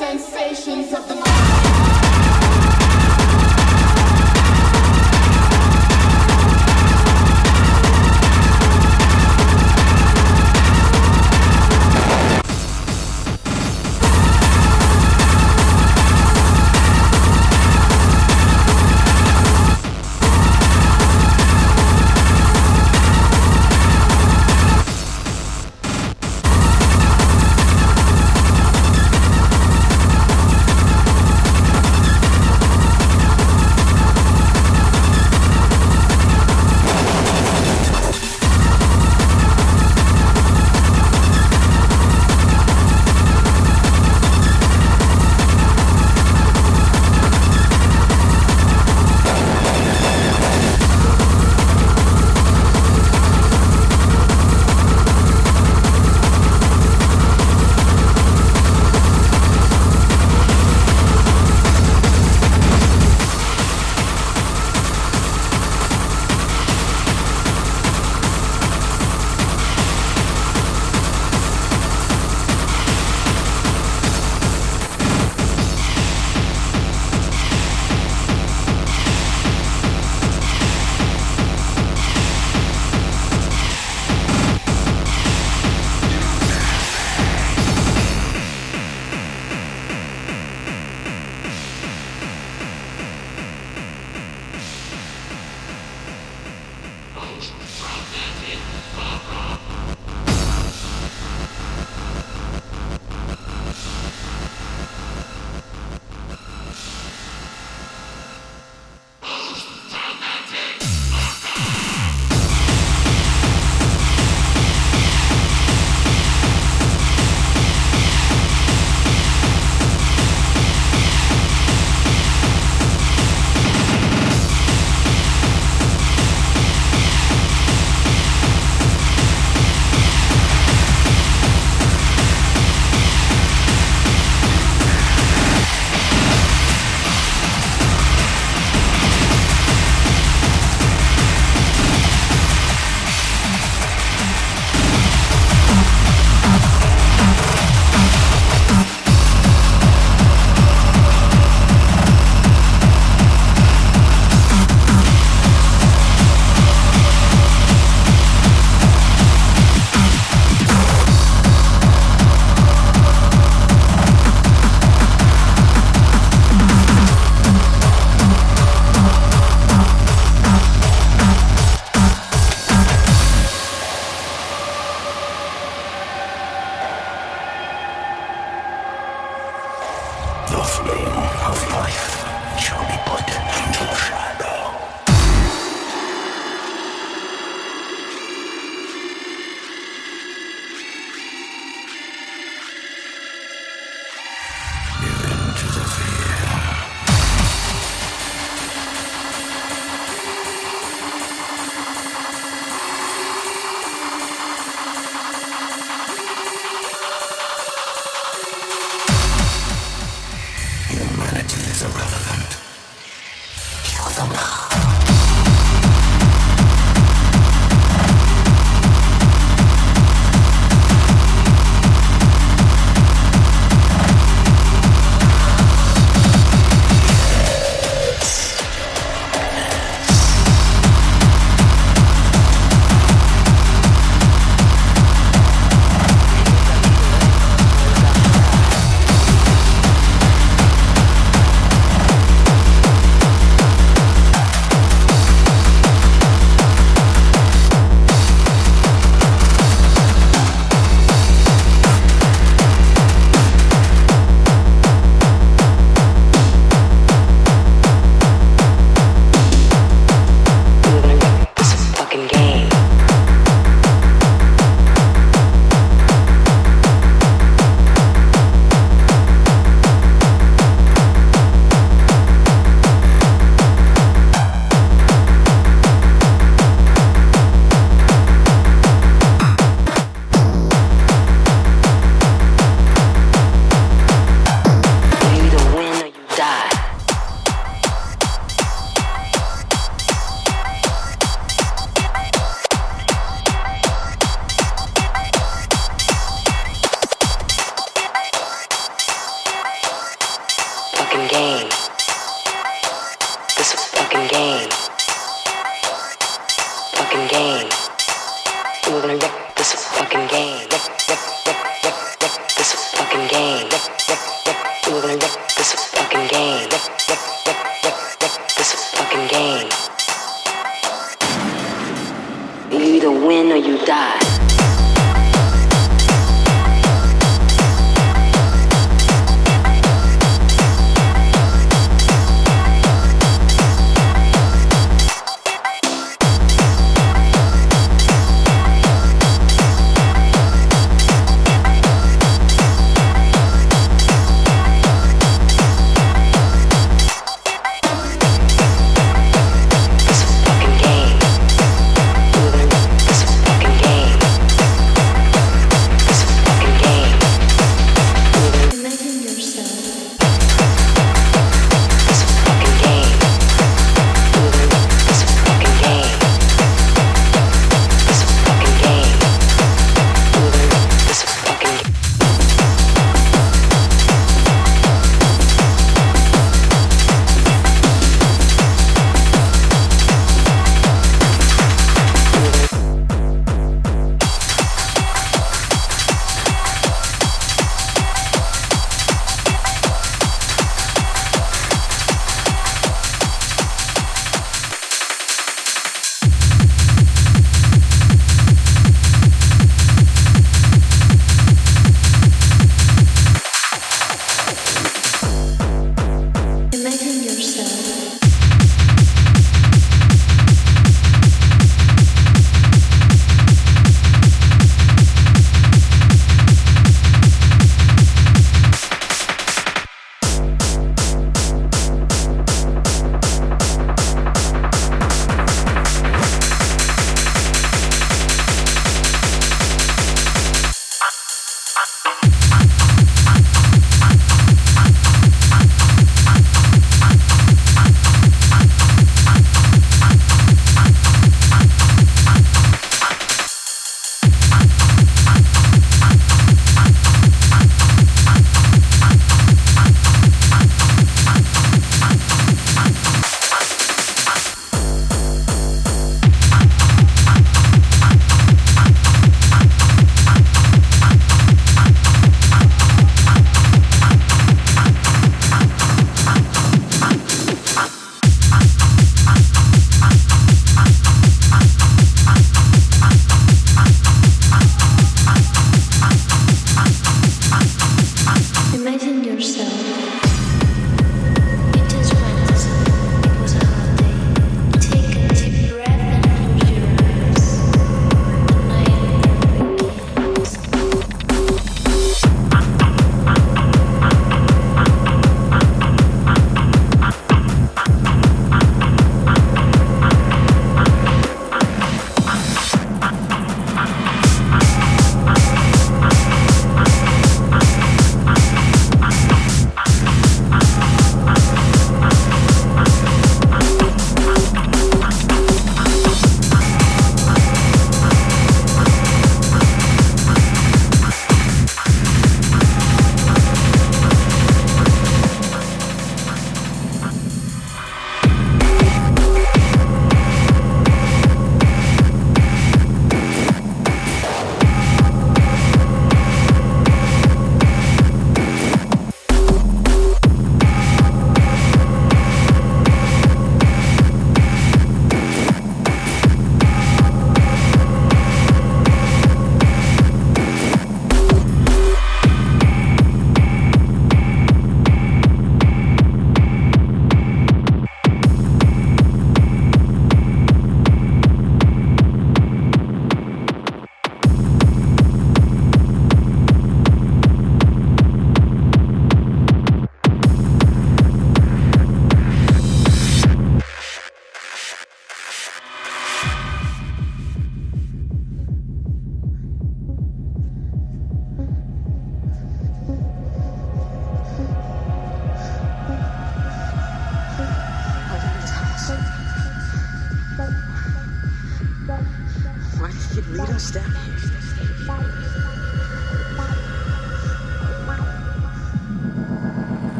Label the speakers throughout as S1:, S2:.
S1: sensations of the mind.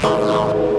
S2: 到了。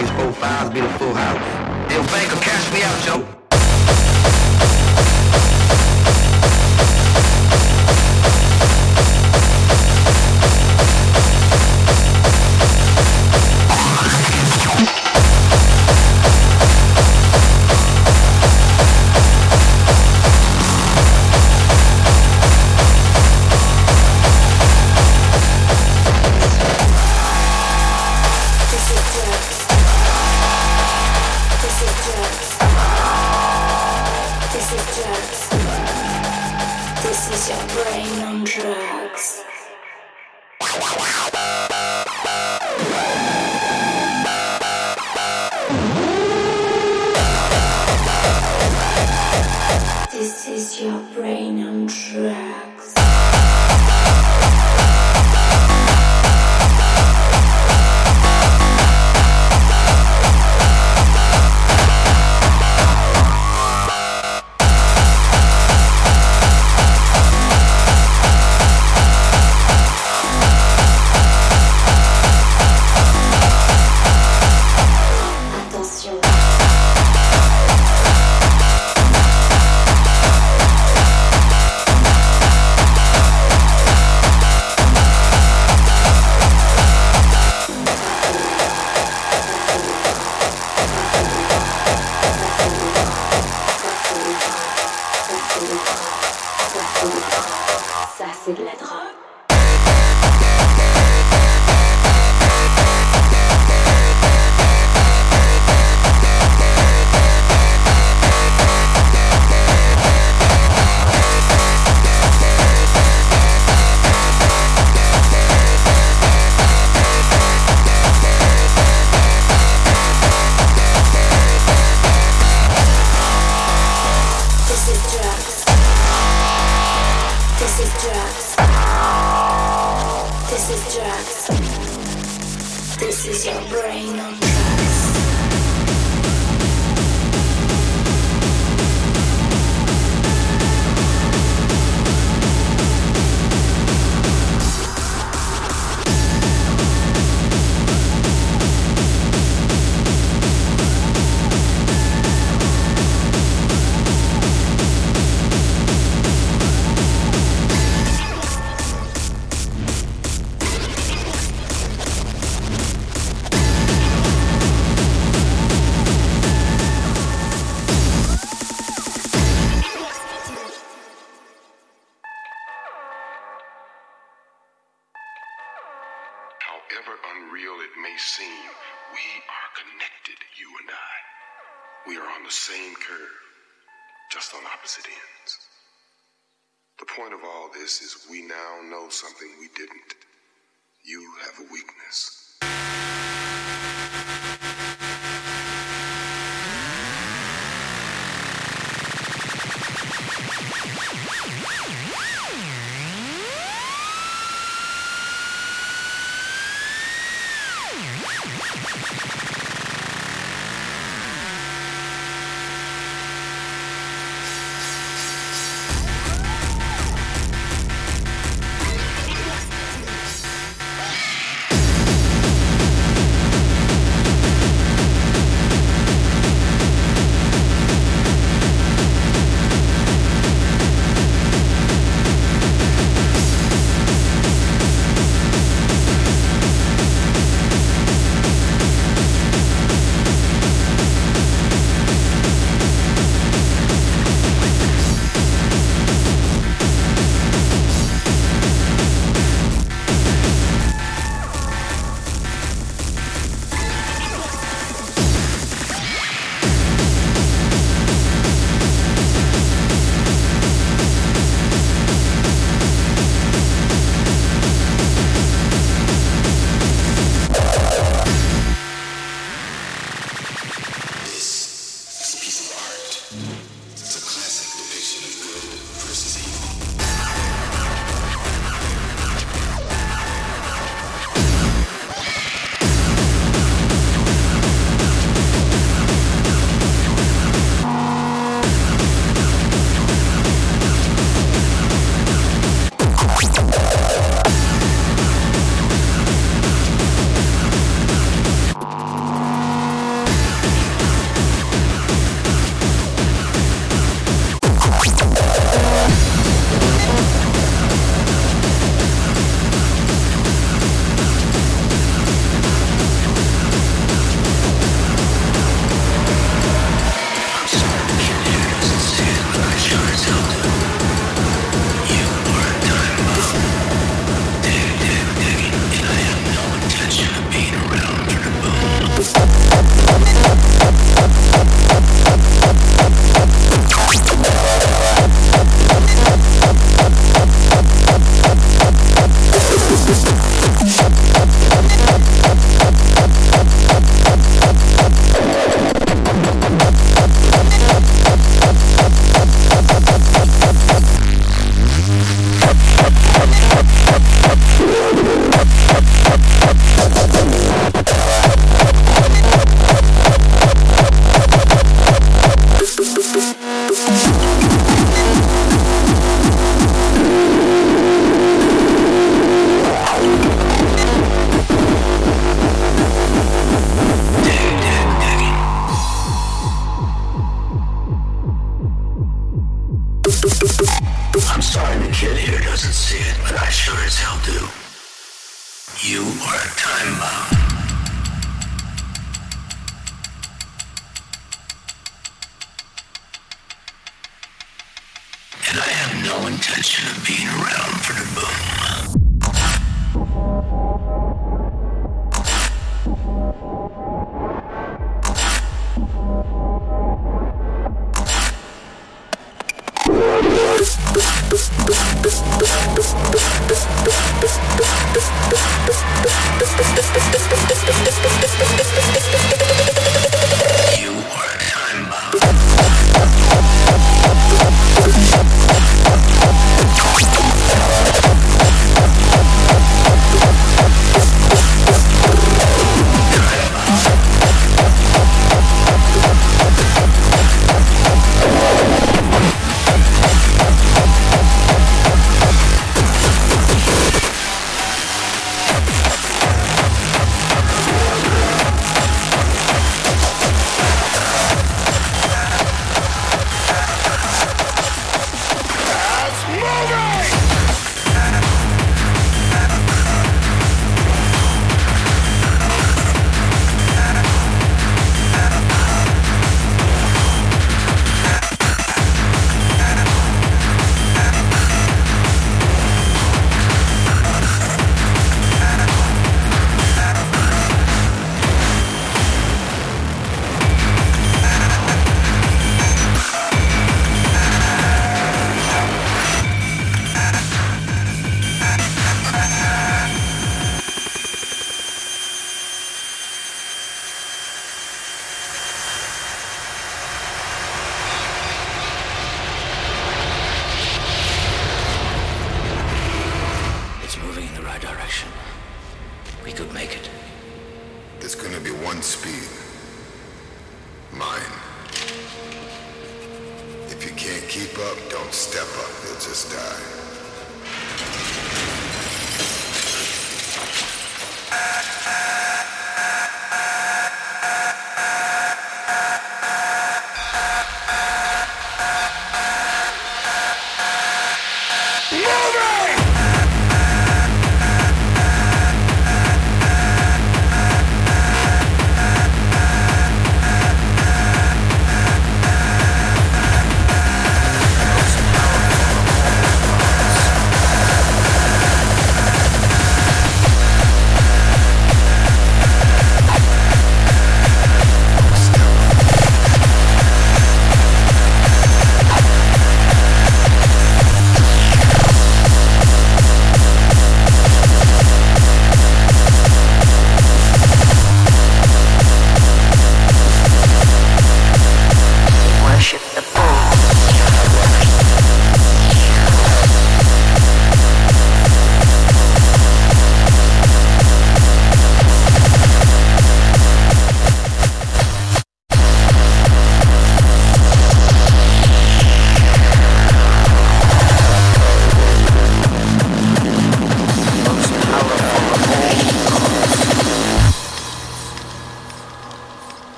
S2: these profiles be the full house. Yo, banker, cash me out,
S3: yo.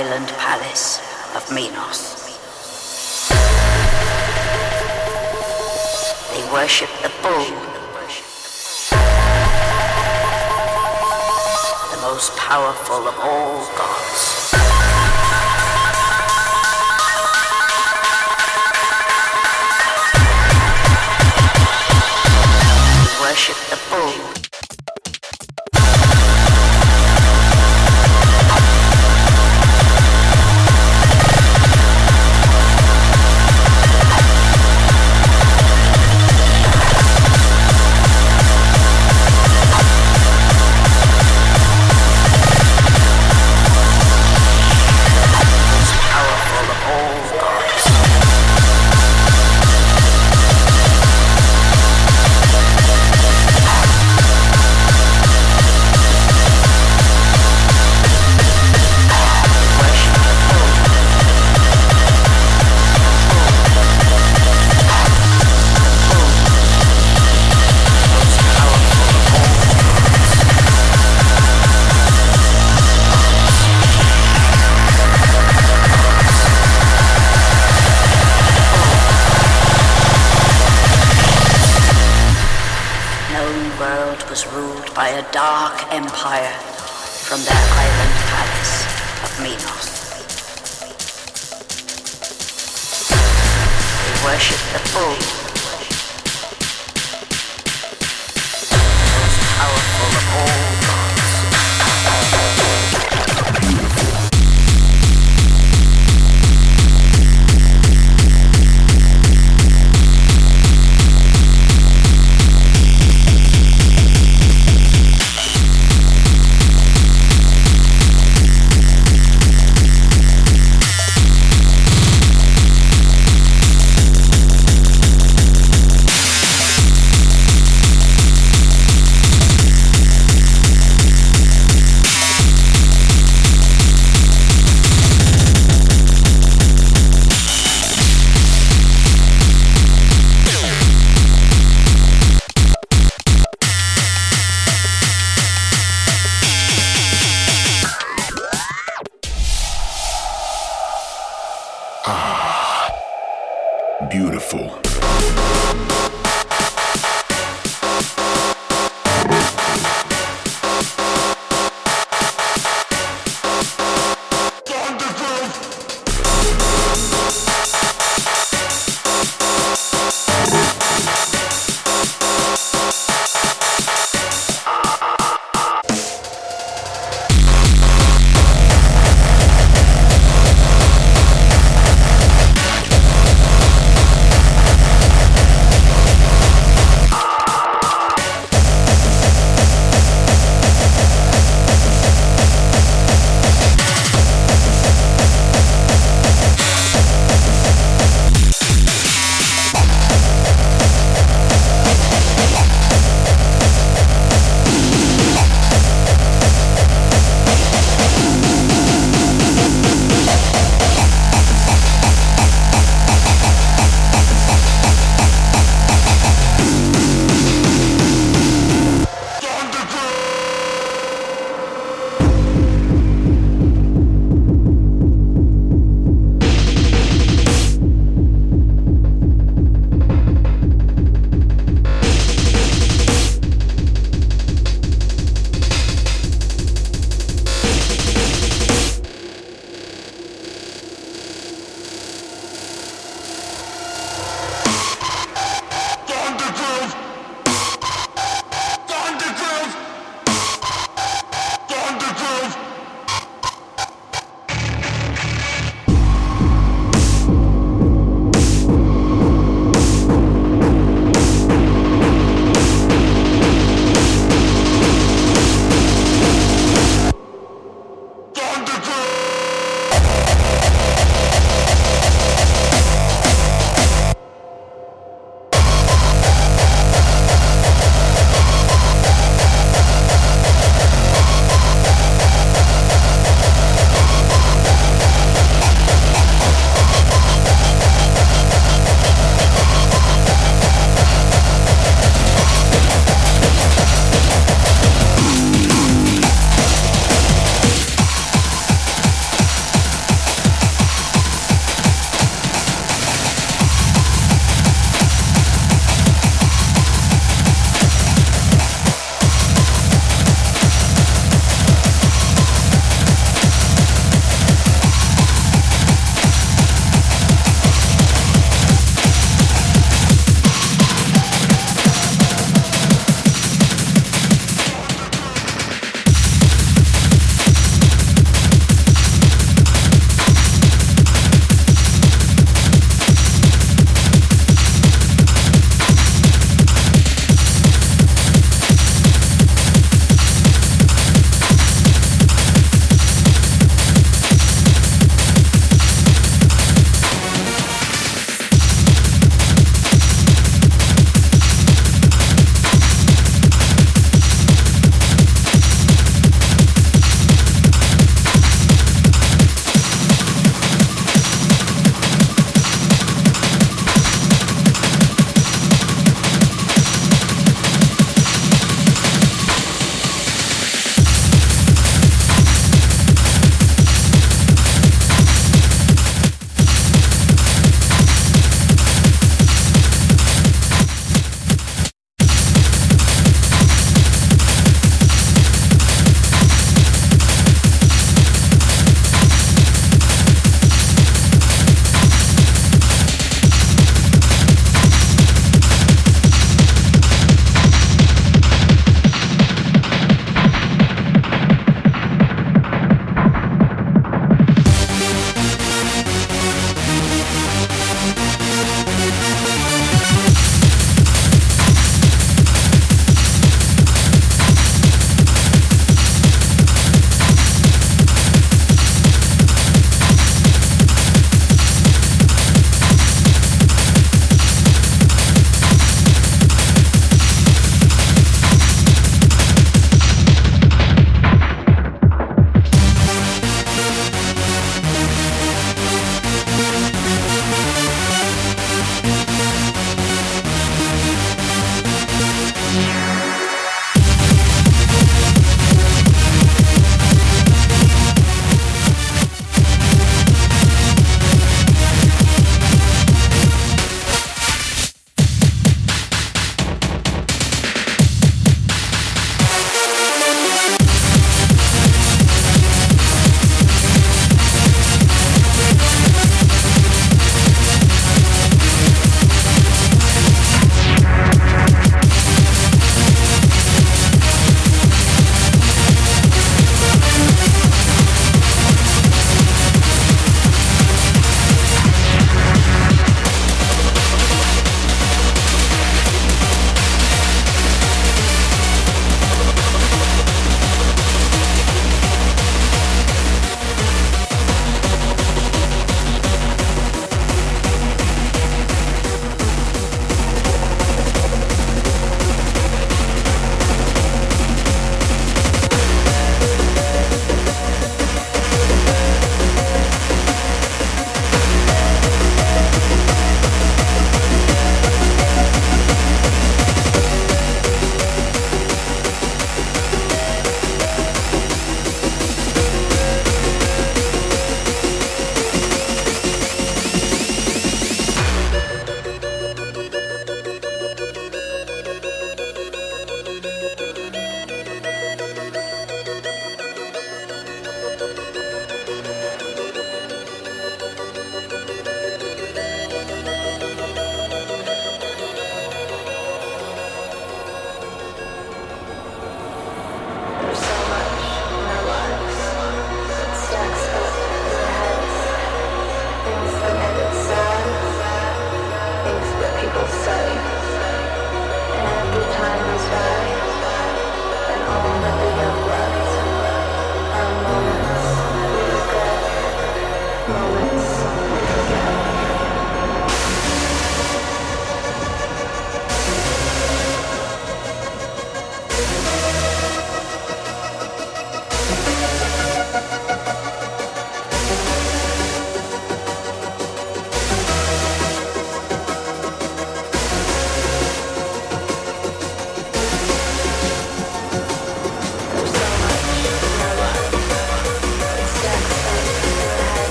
S3: Island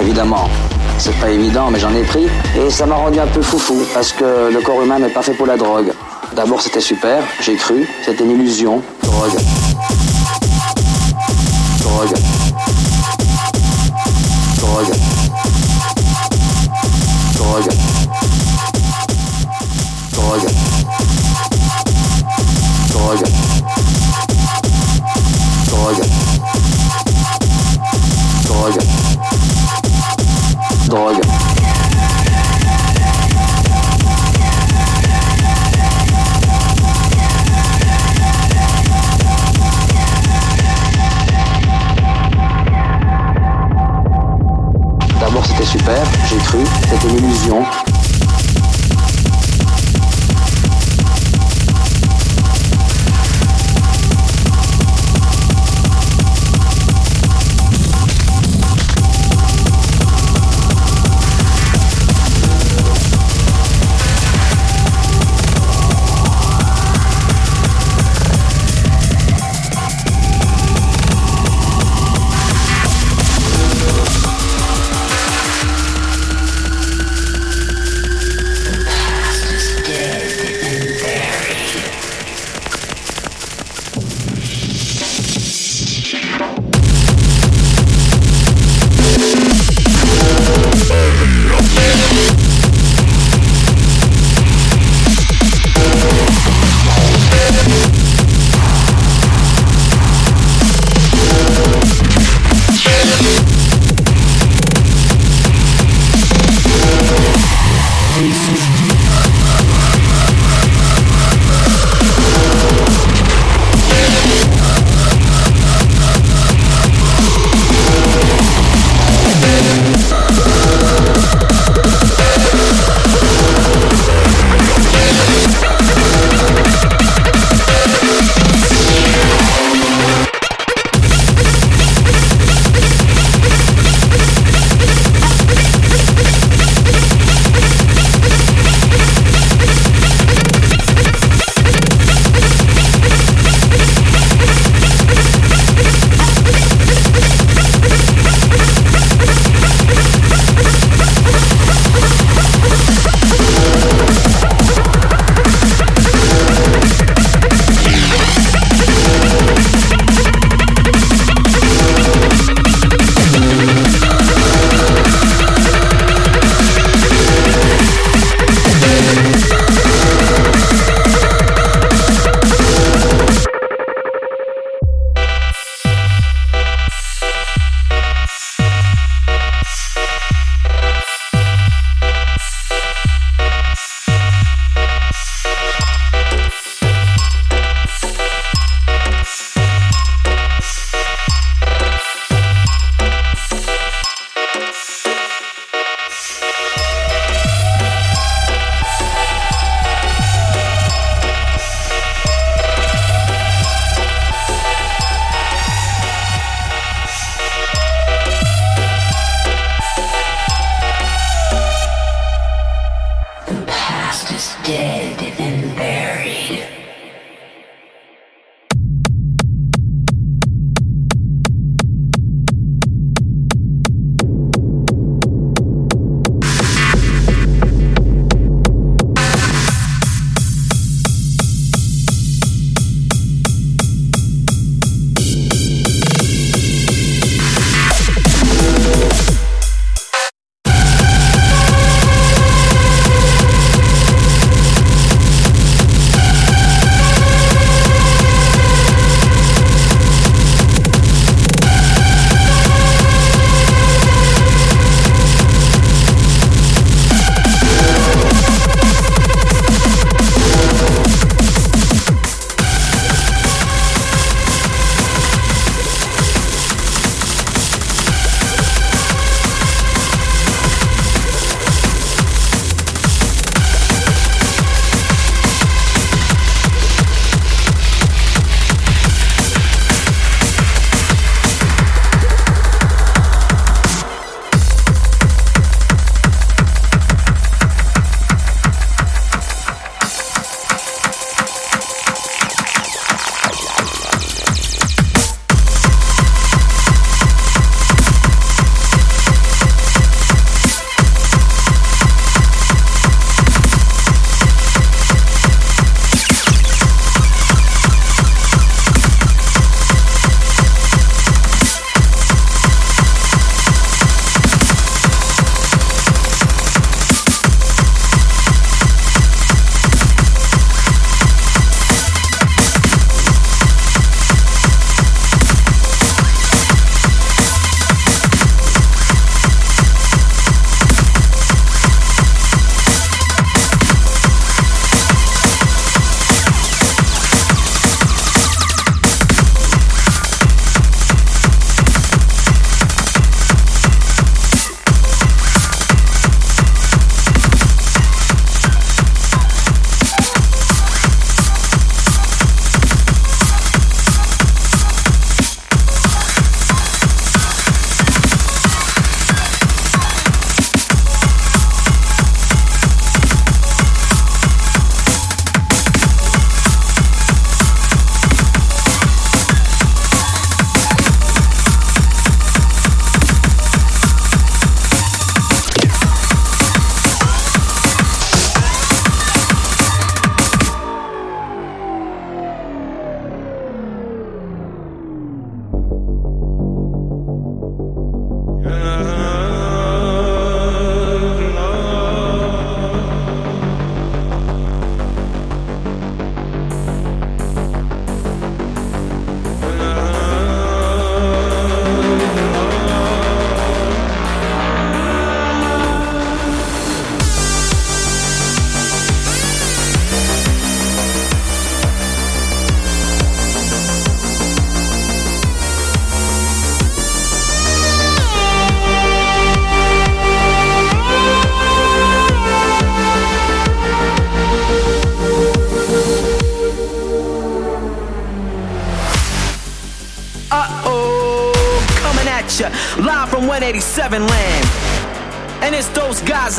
S4: évidemment, c'est pas évident, mais j'en ai pris. Et ça m'a rendu un peu foufou, parce que le corps humain n'est pas fait pour la drogue. D'abord, c'était super, j'ai cru, c'était une illusion. Drogue. Drogue. Drogue. Drogue. Drogue. Drogue. Drogue. Drogue. D'abord c'était super, j'ai cru, c'était une illusion.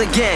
S5: Again.